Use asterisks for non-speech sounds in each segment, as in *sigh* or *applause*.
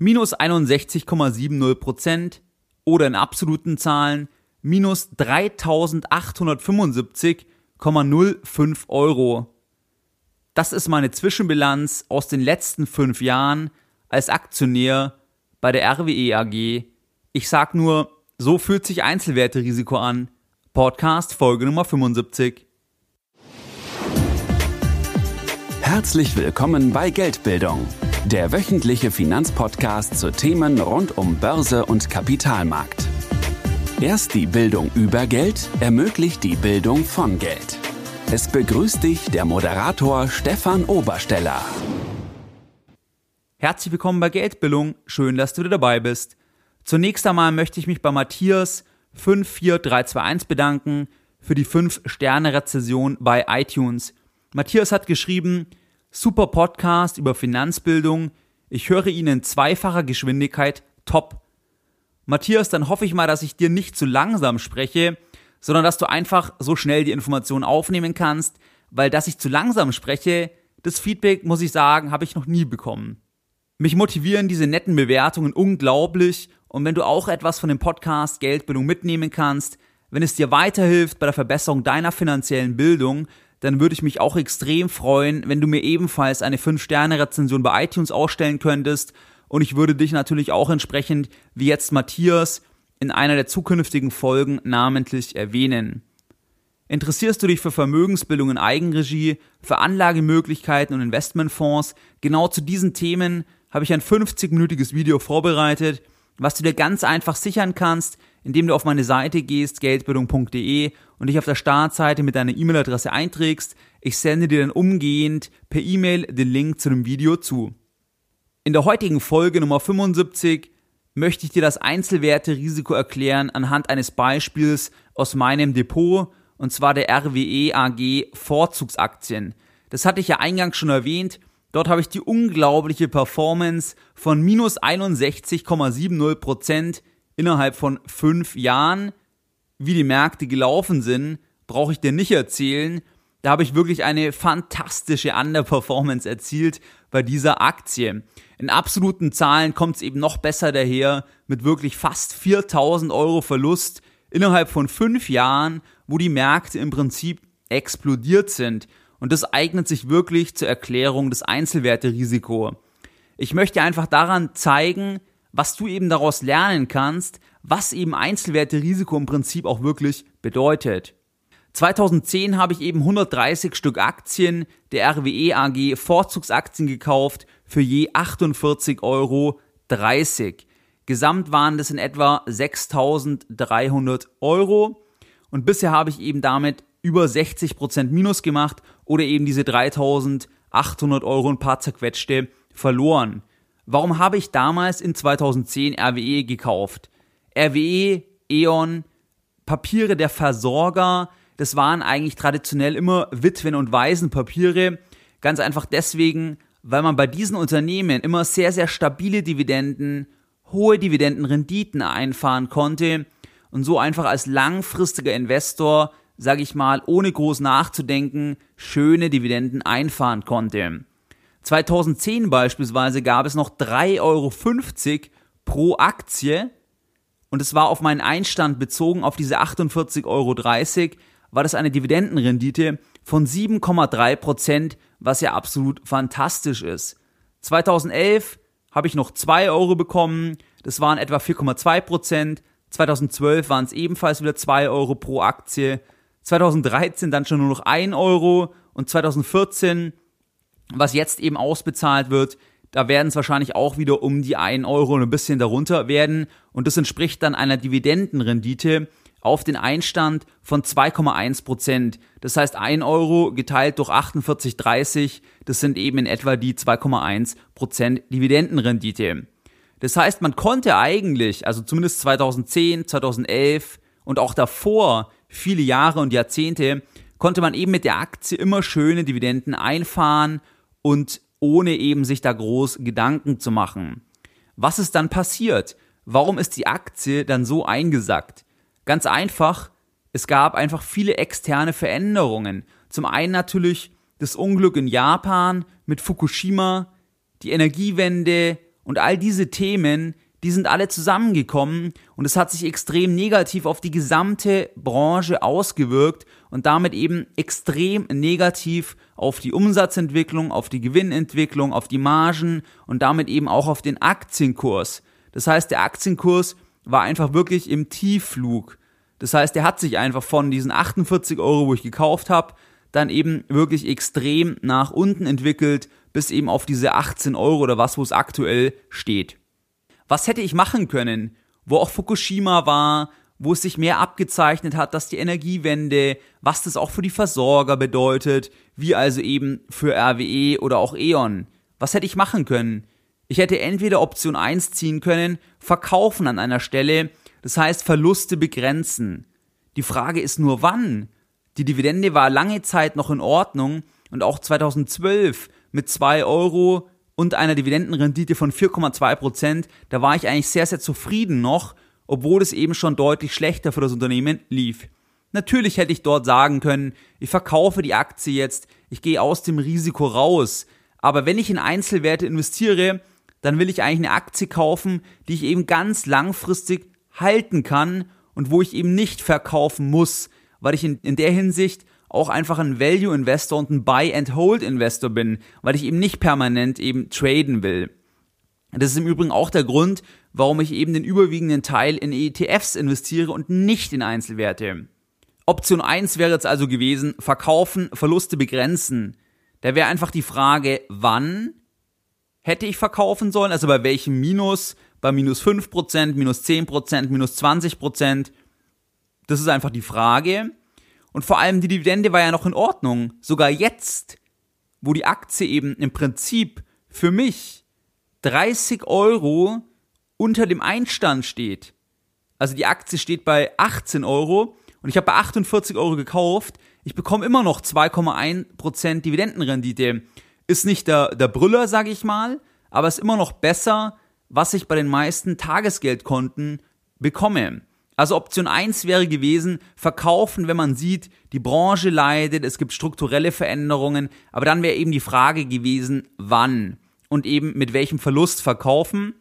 minus 61,70% oder in absoluten Zahlen minus 3875,05 Euro. Das ist meine Zwischenbilanz aus den letzten fünf Jahren als Aktionär bei der RWE AG. Ich sag nur, so fühlt sich Einzelwerterisiko an. Podcast Folge Nummer 75. Herzlich willkommen bei Geldbildung, der wöchentliche Finanzpodcast zu Themen rund um Börse und Kapitalmarkt. Erst die Bildung über Geld ermöglicht die Bildung von Geld. Es begrüßt dich der Moderator Stefan Obersteller. Herzlich willkommen bei Geldbildung, schön, dass du dabei bist. Zunächst einmal möchte ich mich bei Matthias 54321 bedanken für die 5-Sterne-Rezession bei iTunes. Matthias hat geschrieben, Super Podcast über Finanzbildung. Ich höre ihn in zweifacher Geschwindigkeit. Top. Matthias, dann hoffe ich mal, dass ich dir nicht zu langsam spreche, sondern dass du einfach so schnell die Informationen aufnehmen kannst, weil dass ich zu langsam spreche, das Feedback, muss ich sagen, habe ich noch nie bekommen. Mich motivieren diese netten Bewertungen unglaublich und wenn du auch etwas von dem Podcast Geldbildung mitnehmen kannst, wenn es dir weiterhilft bei der Verbesserung deiner finanziellen Bildung, dann würde ich mich auch extrem freuen, wenn du mir ebenfalls eine 5-Sterne-Rezension bei iTunes ausstellen könntest. Und ich würde dich natürlich auch entsprechend, wie jetzt Matthias, in einer der zukünftigen Folgen namentlich erwähnen. Interessierst du dich für Vermögensbildung in Eigenregie, für Anlagemöglichkeiten und Investmentfonds? Genau zu diesen Themen habe ich ein 50-minütiges Video vorbereitet, was du dir ganz einfach sichern kannst, indem du auf meine Seite gehst, geldbildung.de und dich auf der Startseite mit deiner E-Mail-Adresse einträgst. Ich sende dir dann umgehend per E-Mail den Link zu dem Video zu. In der heutigen Folge Nummer 75 möchte ich dir das Einzelwerte-Risiko erklären anhand eines Beispiels aus meinem Depot und zwar der RWE AG Vorzugsaktien. Das hatte ich ja eingangs schon erwähnt. Dort habe ich die unglaubliche Performance von minus 61,70 Prozent innerhalb von fünf Jahren, wie die Märkte gelaufen sind, brauche ich dir nicht erzählen. Da habe ich wirklich eine fantastische Underperformance erzielt bei dieser Aktie. In absoluten Zahlen kommt es eben noch besser daher mit wirklich fast 4000 Euro Verlust innerhalb von fünf Jahren, wo die Märkte im Prinzip explodiert sind. Und das eignet sich wirklich zur Erklärung des Einzelwerterisiko. Ich möchte einfach daran zeigen, was du eben daraus lernen kannst, was eben Einzelwerte-Risiko im Prinzip auch wirklich bedeutet. 2010 habe ich eben 130 Stück Aktien der RWE AG Vorzugsaktien gekauft für je 48,30 Euro. Gesamt waren das in etwa 6.300 Euro und bisher habe ich eben damit über 60% Minus gemacht oder eben diese 3.800 Euro ein paar zerquetschte verloren. Warum habe ich damals in 2010 RWE gekauft? RWE, E.ON, Papiere der Versorger, das waren eigentlich traditionell immer Witwen- und Waisenpapiere. Ganz einfach deswegen, weil man bei diesen Unternehmen immer sehr, sehr stabile Dividenden, hohe Dividendenrenditen einfahren konnte und so einfach als langfristiger Investor, sage ich mal, ohne groß nachzudenken, schöne Dividenden einfahren konnte. 2010 beispielsweise gab es noch 3,50 Euro pro Aktie und es war auf meinen Einstand bezogen auf diese 48,30 Euro, war das eine Dividendenrendite von 7,3 Prozent, was ja absolut fantastisch ist. 2011 habe ich noch 2 Euro bekommen, das waren etwa 4,2 Prozent. 2012 waren es ebenfalls wieder 2 Euro pro Aktie. 2013 dann schon nur noch 1 Euro und 2014 was jetzt eben ausbezahlt wird, da werden es wahrscheinlich auch wieder um die 1 Euro und ein bisschen darunter werden. Und das entspricht dann einer Dividendenrendite auf den Einstand von 2,1 Prozent. Das heißt, 1 Euro geteilt durch 48,30, das sind eben in etwa die 2,1 Prozent Dividendenrendite. Das heißt, man konnte eigentlich, also zumindest 2010, 2011 und auch davor, viele Jahre und Jahrzehnte, konnte man eben mit der Aktie immer schöne Dividenden einfahren und ohne eben sich da groß Gedanken zu machen. Was ist dann passiert? Warum ist die Aktie dann so eingesackt? Ganz einfach, es gab einfach viele externe Veränderungen. Zum einen natürlich das Unglück in Japan mit Fukushima, die Energiewende Und all diese Themen, die sind alle zusammengekommen und es hat sich extrem negativ auf die gesamte Branche ausgewirkt und damit eben extrem negativ auf die Umsatzentwicklung, auf die Gewinnentwicklung, auf die Margen und damit eben auch auf den Aktienkurs. Das heißt, der Aktienkurs war einfach wirklich im Tiefflug. Das heißt, er hat sich einfach von diesen 48 Euro, wo ich gekauft habe, dann eben wirklich extrem nach unten entwickelt, bis eben auf diese 18 Euro oder was, wo es aktuell steht. Was hätte ich machen können, wo auch Fukushima war, wo es sich mehr abgezeichnet hat, dass die Energiewende, was das auch für die Versorger bedeutet, wie also eben für RWE oder auch E.ON. Was hätte ich machen können? Ich hätte entweder Option 1 ziehen können, verkaufen an einer Stelle, das heißt Verluste begrenzen. Die Frage ist nur wann. Die Dividende war lange Zeit noch in Ordnung und auch 2012 mit 2 Euro und einer Dividendenrendite von 4,2 Prozent, da war ich eigentlich sehr, sehr zufrieden noch, obwohl es eben schon deutlich schlechter für das Unternehmen lief. Natürlich hätte ich dort sagen können, ich verkaufe die Aktie jetzt, ich gehe aus dem Risiko raus. Aber wenn ich in Einzelwerte investiere, dann will ich eigentlich eine Aktie kaufen, die ich eben ganz langfristig halten kann und wo ich eben nicht verkaufen muss, weil ich in, in der Hinsicht auch einfach ein Value Investor und ein Buy and Hold Investor bin, weil ich eben nicht permanent eben traden will. Das ist im Übrigen auch der Grund, warum ich eben den überwiegenden Teil in ETFs investiere und nicht in Einzelwerte. Option 1 wäre jetzt also gewesen, verkaufen, Verluste begrenzen. Da wäre einfach die Frage, wann hätte ich verkaufen sollen, also bei welchem Minus, bei minus 5%, minus 10%, minus 20%. Das ist einfach die Frage. Und vor allem die Dividende war ja noch in Ordnung. Sogar jetzt, wo die Aktie eben im Prinzip für mich 30 Euro unter dem Einstand steht. Also die Aktie steht bei 18 Euro und ich habe bei 48 Euro gekauft. Ich bekomme immer noch 2,1% Dividendenrendite. Ist nicht der, der Brüller, sage ich mal, aber ist immer noch besser, was ich bei den meisten Tagesgeldkonten bekomme. Also Option 1 wäre gewesen, verkaufen, wenn man sieht, die Branche leidet, es gibt strukturelle Veränderungen, aber dann wäre eben die Frage gewesen, wann und eben mit welchem Verlust verkaufen.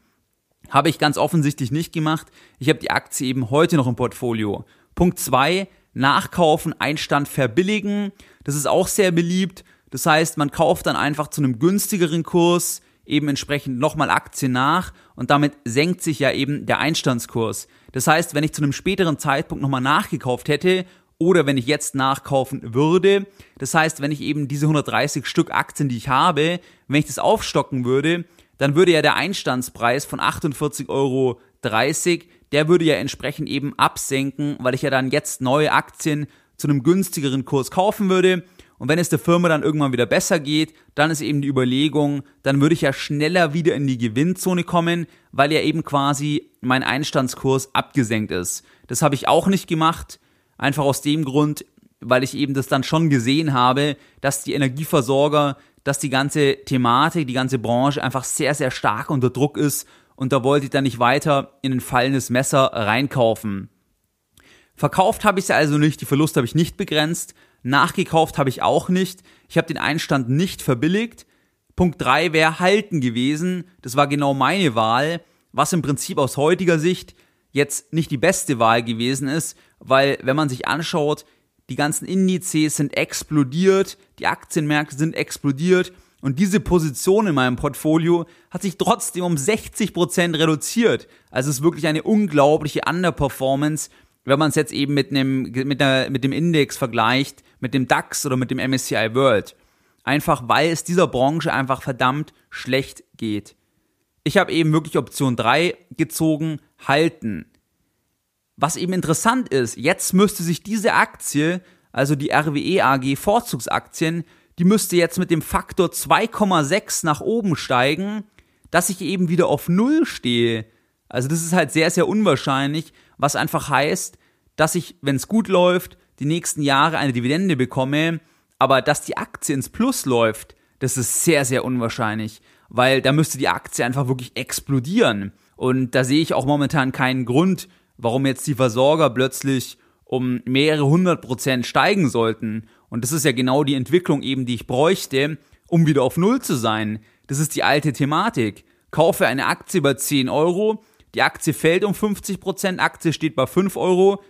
Habe ich ganz offensichtlich nicht gemacht. Ich habe die Aktie eben heute noch im Portfolio. Punkt 2, nachkaufen, Einstand verbilligen. Das ist auch sehr beliebt. Das heißt, man kauft dann einfach zu einem günstigeren Kurs eben entsprechend nochmal Aktien nach und damit senkt sich ja eben der Einstandskurs. Das heißt, wenn ich zu einem späteren Zeitpunkt nochmal nachgekauft hätte oder wenn ich jetzt nachkaufen würde, das heißt, wenn ich eben diese 130 Stück Aktien, die ich habe, wenn ich das aufstocken würde, dann würde ja der Einstandspreis von 48,30 Euro, der würde ja entsprechend eben absenken, weil ich ja dann jetzt neue Aktien zu einem günstigeren Kurs kaufen würde. Und wenn es der Firma dann irgendwann wieder besser geht, dann ist eben die Überlegung, dann würde ich ja schneller wieder in die Gewinnzone kommen, weil ja eben quasi mein Einstandskurs abgesenkt ist. Das habe ich auch nicht gemacht, einfach aus dem Grund, weil ich eben das dann schon gesehen habe, dass die Energieversorger, dass die ganze Thematik, die ganze Branche einfach sehr, sehr stark unter Druck ist und da wollte ich dann nicht weiter in ein fallendes Messer reinkaufen. Verkauft habe ich sie also nicht, die Verluste habe ich nicht begrenzt, Nachgekauft habe ich auch nicht. Ich habe den Einstand nicht verbilligt. Punkt 3 wäre halten gewesen. Das war genau meine Wahl, was im Prinzip aus heutiger Sicht jetzt nicht die beste Wahl gewesen ist, weil wenn man sich anschaut, die ganzen Indizes sind explodiert, die Aktienmärkte sind explodiert und diese Position in meinem Portfolio hat sich trotzdem um 60% reduziert. Also es ist wirklich eine unglaubliche Underperformance, wenn man es jetzt eben mit, einem, mit, einer, mit dem Index vergleicht, mit dem DAX oder mit dem MSCI World. Einfach weil es dieser Branche einfach verdammt schlecht geht. Ich habe eben wirklich Option 3 gezogen, halten. Was eben interessant ist, jetzt müsste sich diese Aktie, also die RWE AG Vorzugsaktien, die müsste jetzt mit dem Faktor 2,6 nach oben steigen, dass ich eben wieder auf Null stehe. Also das ist halt sehr, sehr unwahrscheinlich, was einfach heißt, dass ich, wenn es gut läuft, die nächsten Jahre eine Dividende bekomme, aber dass die Aktie ins Plus läuft, das ist sehr, sehr unwahrscheinlich, weil da müsste die Aktie einfach wirklich explodieren. Und da sehe ich auch momentan keinen Grund, warum jetzt die Versorger plötzlich um mehrere hundert Prozent steigen sollten. Und das ist ja genau die Entwicklung eben, die ich bräuchte, um wieder auf Null zu sein. Das ist die alte Thematik. kaufe eine Aktie bei 10 Euro, die Aktie fällt um 50%, Aktie steht bei 5 Euro.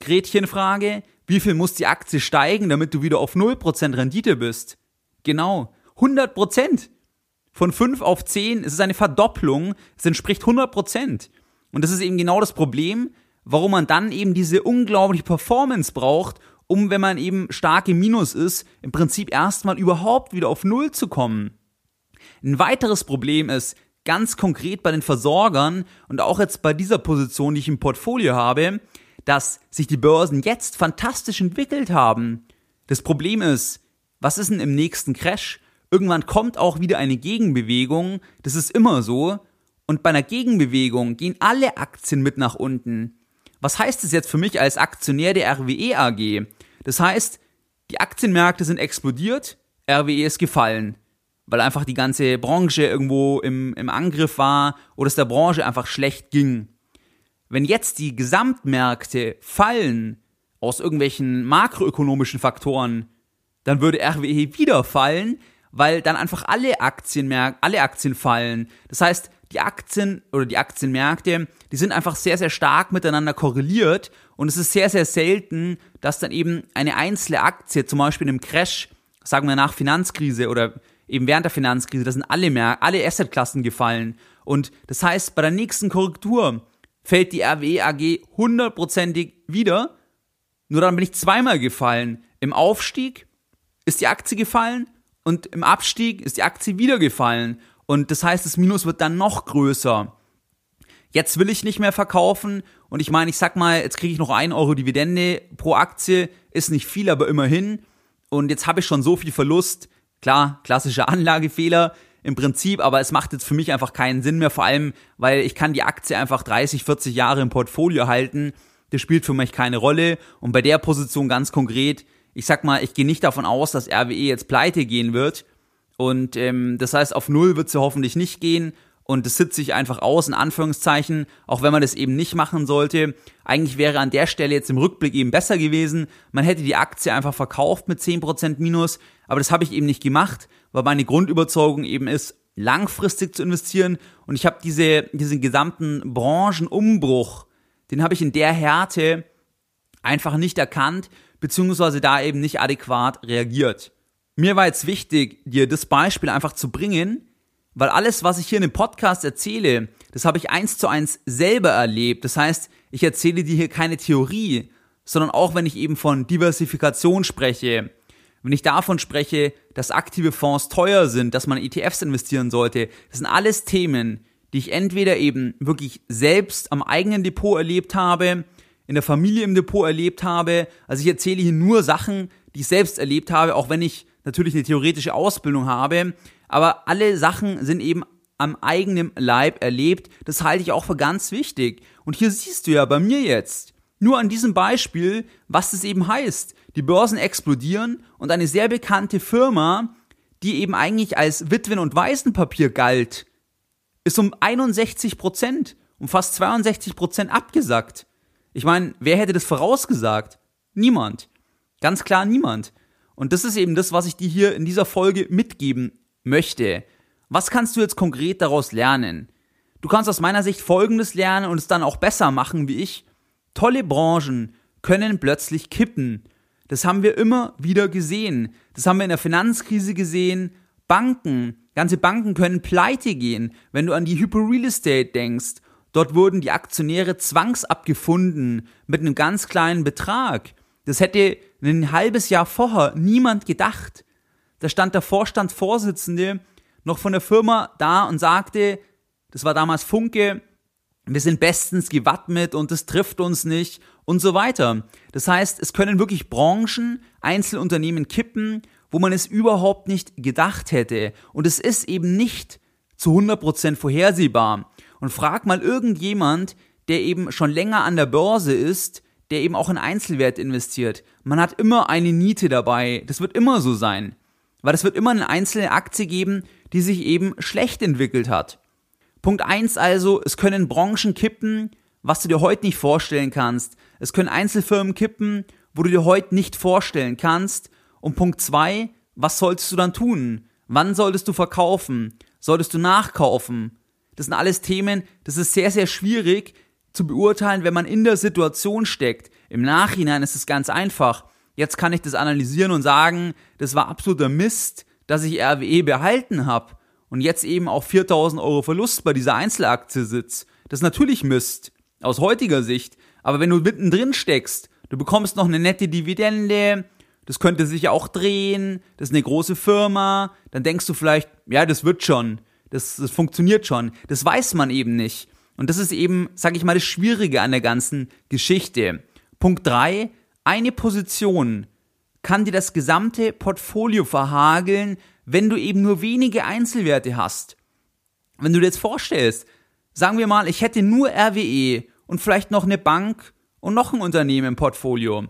Gretchenfrage, wie viel muss die Aktie steigen, damit du wieder auf 0% Rendite bist? Genau, 100%. Von 5 auf 10, es ist eine Verdopplung, es entspricht 100%. Und das ist eben genau das Problem, warum man dann eben diese unglaubliche Performance braucht, um, wenn man eben stark im Minus ist, im Prinzip erstmal überhaupt wieder auf Null zu kommen. Ein weiteres Problem ist, ganz konkret bei den Versorgern und auch jetzt bei dieser Position, die ich im Portfolio habe, dass sich die Börsen jetzt fantastisch entwickelt haben. Das Problem ist, was ist denn im nächsten Crash? Irgendwann kommt auch wieder eine Gegenbewegung, das ist immer so, und bei einer Gegenbewegung gehen alle Aktien mit nach unten. Was heißt das jetzt für mich als Aktionär der RWE AG? Das heißt, die Aktienmärkte sind explodiert, RWE ist gefallen, weil einfach die ganze Branche irgendwo im, im Angriff war oder es der Branche einfach schlecht ging. Wenn jetzt die Gesamtmärkte fallen aus irgendwelchen makroökonomischen Faktoren, dann würde RWE wieder fallen, weil dann einfach alle Aktienmärkte, alle Aktien fallen. Das heißt, die Aktien oder die Aktienmärkte, die sind einfach sehr, sehr stark miteinander korreliert und es ist sehr, sehr selten, dass dann eben eine einzelne Aktie, zum Beispiel in einem Crash, sagen wir nach Finanzkrise oder eben während der Finanzkrise, da sind alle mehr, alle Assetklassen gefallen. Und das heißt, bei der nächsten Korrektur fällt die RWE AG hundertprozentig wieder. Nur dann bin ich zweimal gefallen. Im Aufstieg ist die Aktie gefallen und im Abstieg ist die Aktie wieder gefallen. Und das heißt, das Minus wird dann noch größer. Jetzt will ich nicht mehr verkaufen und ich meine, ich sag mal, jetzt kriege ich noch 1 Euro Dividende pro Aktie, ist nicht viel, aber immerhin. Und jetzt habe ich schon so viel Verlust. Klar, klassischer *laughs* Anlagefehler im Prinzip, aber es macht jetzt für mich einfach keinen Sinn mehr, vor allem, weil ich kann die Aktie einfach 30, 40 Jahre im Portfolio halten. Das spielt für mich keine Rolle. Und bei der Position ganz konkret, ich sag mal, ich gehe nicht davon aus, dass RWE jetzt pleite gehen wird. Und ähm, das heißt, auf Null wird sie hoffentlich nicht gehen. Und das sitze ich einfach aus, in Anführungszeichen, auch wenn man das eben nicht machen sollte. Eigentlich wäre an der Stelle jetzt im Rückblick eben besser gewesen. Man hätte die Aktie einfach verkauft mit 10% Minus, aber das habe ich eben nicht gemacht, weil meine Grundüberzeugung eben ist, langfristig zu investieren. Und ich habe diese, diesen gesamten Branchenumbruch, den habe ich in der Härte einfach nicht erkannt, beziehungsweise da eben nicht adäquat reagiert. Mir war jetzt wichtig, dir das Beispiel einfach zu bringen, weil alles, was ich hier in dem Podcast erzähle, das habe ich eins zu eins selber erlebt. Das heißt, ich erzähle dir hier keine Theorie, sondern auch wenn ich eben von Diversifikation spreche, wenn ich davon spreche, dass aktive Fonds teuer sind, dass man ETFs investieren sollte, das sind alles Themen, die ich entweder eben wirklich selbst am eigenen Depot erlebt habe, in der Familie im Depot erlebt habe. Also ich erzähle hier nur Sachen, die ich selbst erlebt habe, auch wenn ich natürlich eine theoretische Ausbildung habe. Aber alle Sachen sind eben am eigenen Leib erlebt. Das halte ich auch für ganz wichtig. Und hier siehst du ja bei mir jetzt, nur an diesem Beispiel, was es eben heißt. Die Börsen explodieren und eine sehr bekannte Firma, die eben eigentlich als Witwen- und Waisenpapier galt, ist um 61 Prozent, um fast 62 Prozent abgesackt. Ich meine, wer hätte das vorausgesagt? Niemand. Ganz klar niemand. Und das ist eben das, was ich dir hier in dieser Folge mitgeben möchte. Was kannst du jetzt konkret daraus lernen? Du kannst aus meiner Sicht Folgendes lernen und es dann auch besser machen wie ich. Tolle Branchen können plötzlich kippen. Das haben wir immer wieder gesehen. Das haben wir in der Finanzkrise gesehen. Banken, ganze Banken können pleite gehen. Wenn du an die Hyper Real Estate denkst, dort wurden die Aktionäre zwangsabgefunden mit einem ganz kleinen Betrag. Das hätte ein halbes Jahr vorher niemand gedacht. Da stand der Vorstandsvorsitzende noch von der Firma da und sagte, das war damals Funke, wir sind bestens gewappnet und das trifft uns nicht und so weiter. Das heißt, es können wirklich Branchen, Einzelunternehmen kippen, wo man es überhaupt nicht gedacht hätte. Und es ist eben nicht zu 100% vorhersehbar. Und frag mal irgendjemand, der eben schon länger an der Börse ist, der eben auch in Einzelwert investiert. Man hat immer eine Niete dabei. Das wird immer so sein. Weil es wird immer eine einzelne Aktie geben, die sich eben schlecht entwickelt hat. Punkt eins also, es können Branchen kippen, was du dir heute nicht vorstellen kannst. Es können Einzelfirmen kippen, wo du dir heute nicht vorstellen kannst. Und Punkt zwei, was solltest du dann tun? Wann solltest du verkaufen? Solltest du nachkaufen? Das sind alles Themen, das ist sehr, sehr schwierig zu beurteilen, wenn man in der Situation steckt. Im Nachhinein ist es ganz einfach. Jetzt kann ich das analysieren und sagen, das war absoluter Mist, dass ich RWE behalten habe und jetzt eben auch 4000 Euro Verlust bei dieser Einzelaktie sitzt. Das ist natürlich Mist aus heutiger Sicht. Aber wenn du mittendrin steckst, du bekommst noch eine nette Dividende, das könnte sich auch drehen, das ist eine große Firma, dann denkst du vielleicht, ja, das wird schon, das, das funktioniert schon. Das weiß man eben nicht. Und das ist eben, sag ich mal, das Schwierige an der ganzen Geschichte. Punkt drei: Eine Position kann dir das gesamte Portfolio verhageln, wenn du eben nur wenige Einzelwerte hast. Wenn du dir jetzt vorstellst, sagen wir mal, ich hätte nur RWE und vielleicht noch eine Bank und noch ein Unternehmen im Portfolio,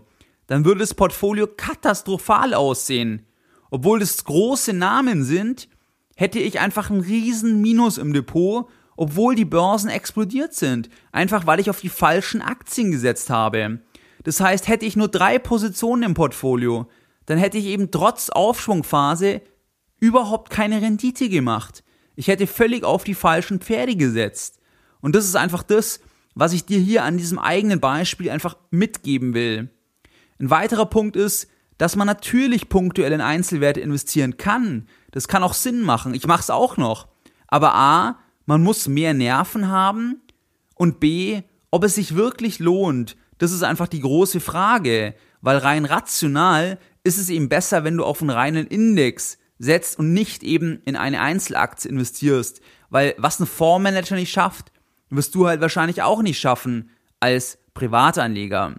dann würde das Portfolio katastrophal aussehen. Obwohl das große Namen sind, hätte ich einfach einen riesen Minus im Depot, obwohl die Börsen explodiert sind, einfach weil ich auf die falschen Aktien gesetzt habe. Das heißt, hätte ich nur drei Positionen im Portfolio, dann hätte ich eben trotz Aufschwungphase überhaupt keine Rendite gemacht. Ich hätte völlig auf die falschen Pferde gesetzt. Und das ist einfach das, was ich dir hier an diesem eigenen Beispiel einfach mitgeben will. Ein weiterer Punkt ist, dass man natürlich punktuell in Einzelwerte investieren kann. Das kann auch Sinn machen. Ich mache es auch noch. Aber A, man muss mehr Nerven haben und B, ob es sich wirklich lohnt, das ist einfach die große Frage, weil rein rational ist es eben besser, wenn du auf einen reinen Index setzt und nicht eben in eine Einzelaktie investierst, weil was ein Fondsmanager nicht schafft, wirst du halt wahrscheinlich auch nicht schaffen als Privatanleger.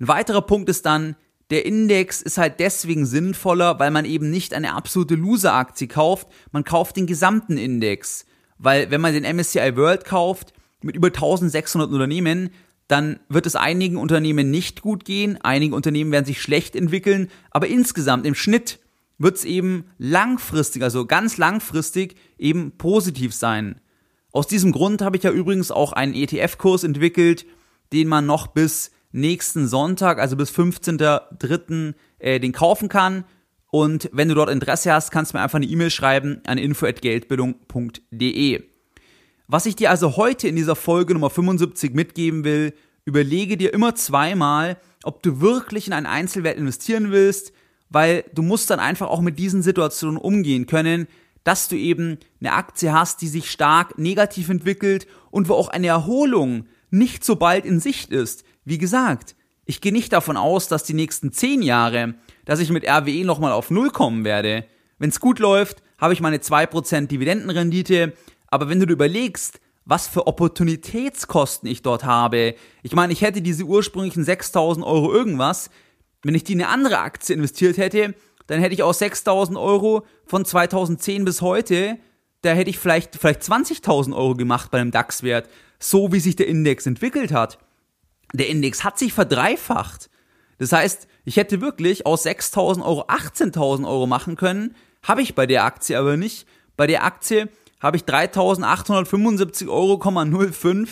Ein weiterer Punkt ist dann, der Index ist halt deswegen sinnvoller, weil man eben nicht eine absolute Loser-Aktie kauft, man kauft den gesamten Index. Weil wenn man den MSCI World kauft, mit über 1600 Unternehmen, dann wird es einigen Unternehmen nicht gut gehen, einige Unternehmen werden sich schlecht entwickeln, aber insgesamt im Schnitt wird es eben langfristig, also ganz langfristig eben positiv sein. Aus diesem Grund habe ich ja übrigens auch einen ETF-Kurs entwickelt, den man noch bis nächsten Sonntag, also bis 15.03. Äh, den kaufen kann. Und wenn du dort Interesse hast, kannst du mir einfach eine E-Mail schreiben an info@geldbildung.de. Was ich dir also heute in dieser Folge Nummer 75 mitgeben will, überlege dir immer zweimal, ob du wirklich in einen Einzelwert investieren willst, weil du musst dann einfach auch mit diesen Situationen umgehen können, dass du eben eine Aktie hast, die sich stark negativ entwickelt und wo auch eine Erholung nicht so bald in Sicht ist. Wie gesagt, ich gehe nicht davon aus, dass die nächsten zehn Jahre dass ich mit RWE nochmal auf Null kommen werde. Wenn es gut läuft, habe ich meine 2% Dividendenrendite, aber wenn du dir überlegst, was für Opportunitätskosten ich dort habe, ich meine, ich hätte diese ursprünglichen 6000 Euro irgendwas, wenn ich die in eine andere Aktie investiert hätte, dann hätte ich aus 6000 Euro von 2010 bis heute, da hätte ich vielleicht, vielleicht 20.000 Euro gemacht bei einem DAX-Wert, so wie sich der Index entwickelt hat. Der Index hat sich verdreifacht. Das heißt, ich hätte wirklich aus 6.000 Euro 18.000 Euro machen können, habe ich bei der Aktie aber nicht. Bei der Aktie habe ich 3.875,05 Euro,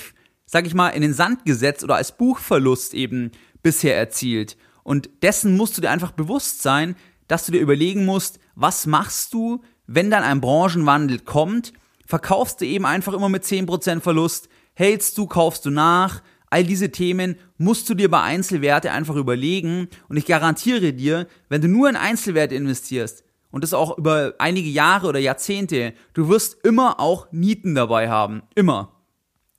sag ich mal, in den Sand gesetzt oder als Buchverlust eben bisher erzielt. Und dessen musst du dir einfach bewusst sein, dass du dir überlegen musst, was machst du, wenn dann ein Branchenwandel kommt? Verkaufst du eben einfach immer mit 10% Verlust? Hältst du, kaufst du nach? All diese Themen musst du dir bei Einzelwerte einfach überlegen und ich garantiere dir, wenn du nur in Einzelwerte investierst und das auch über einige Jahre oder Jahrzehnte, du wirst immer auch Nieten dabei haben. Immer.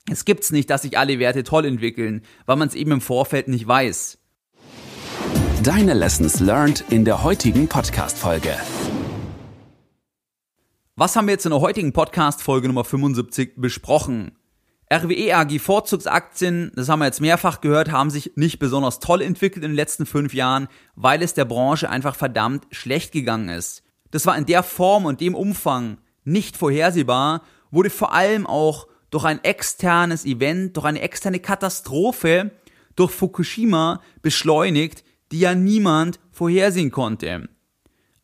Es gibt's nicht, dass sich alle Werte toll entwickeln, weil man es eben im Vorfeld nicht weiß. Deine Lessons learned in der heutigen Podcast-Folge. Was haben wir jetzt in der heutigen Podcast-Folge Nummer 75 besprochen? RWE AG Vorzugsaktien, das haben wir jetzt mehrfach gehört, haben sich nicht besonders toll entwickelt in den letzten fünf Jahren, weil es der Branche einfach verdammt schlecht gegangen ist. Das war in der Form und dem Umfang nicht vorhersehbar, wurde vor allem auch durch ein externes Event, durch eine externe Katastrophe, durch Fukushima beschleunigt, die ja niemand vorhersehen konnte.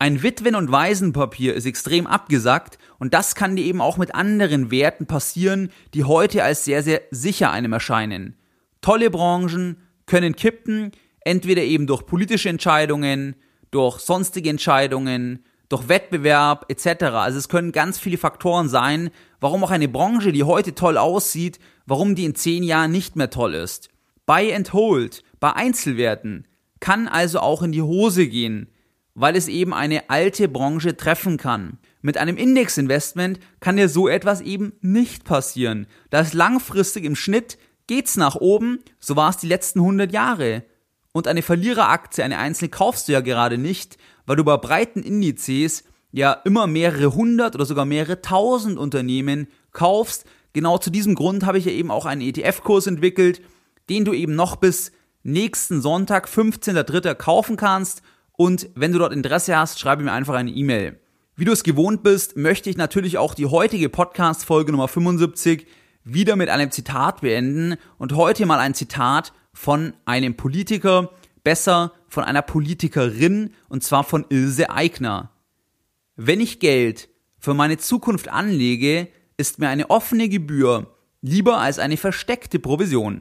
Ein Witwen- und Waisenpapier ist extrem abgesackt und das kann dir eben auch mit anderen Werten passieren, die heute als sehr, sehr sicher einem erscheinen. Tolle Branchen können kippen, entweder eben durch politische Entscheidungen, durch sonstige Entscheidungen, durch Wettbewerb etc. Also es können ganz viele Faktoren sein, warum auch eine Branche, die heute toll aussieht, warum die in zehn Jahren nicht mehr toll ist. Buy and Hold bei Einzelwerten kann also auch in die Hose gehen, weil es eben eine alte Branche treffen kann. Mit einem Indexinvestment kann dir so etwas eben nicht passieren. Da ist langfristig im Schnitt geht's nach oben, so war es die letzten 100 Jahre. Und eine Verliereraktie, eine einzelne kaufst du ja gerade nicht, weil du bei breiten Indizes ja immer mehrere hundert oder sogar mehrere tausend Unternehmen kaufst. Genau zu diesem Grund habe ich ja eben auch einen ETF-Kurs entwickelt, den du eben noch bis nächsten Sonntag, 15.03. kaufen kannst. Und wenn du dort Interesse hast, schreibe mir einfach eine E-Mail. Wie du es gewohnt bist, möchte ich natürlich auch die heutige Podcast-Folge Nummer 75 wieder mit einem Zitat beenden und heute mal ein Zitat von einem Politiker, besser von einer Politikerin und zwar von Ilse Aigner. Wenn ich Geld für meine Zukunft anlege, ist mir eine offene Gebühr lieber als eine versteckte Provision.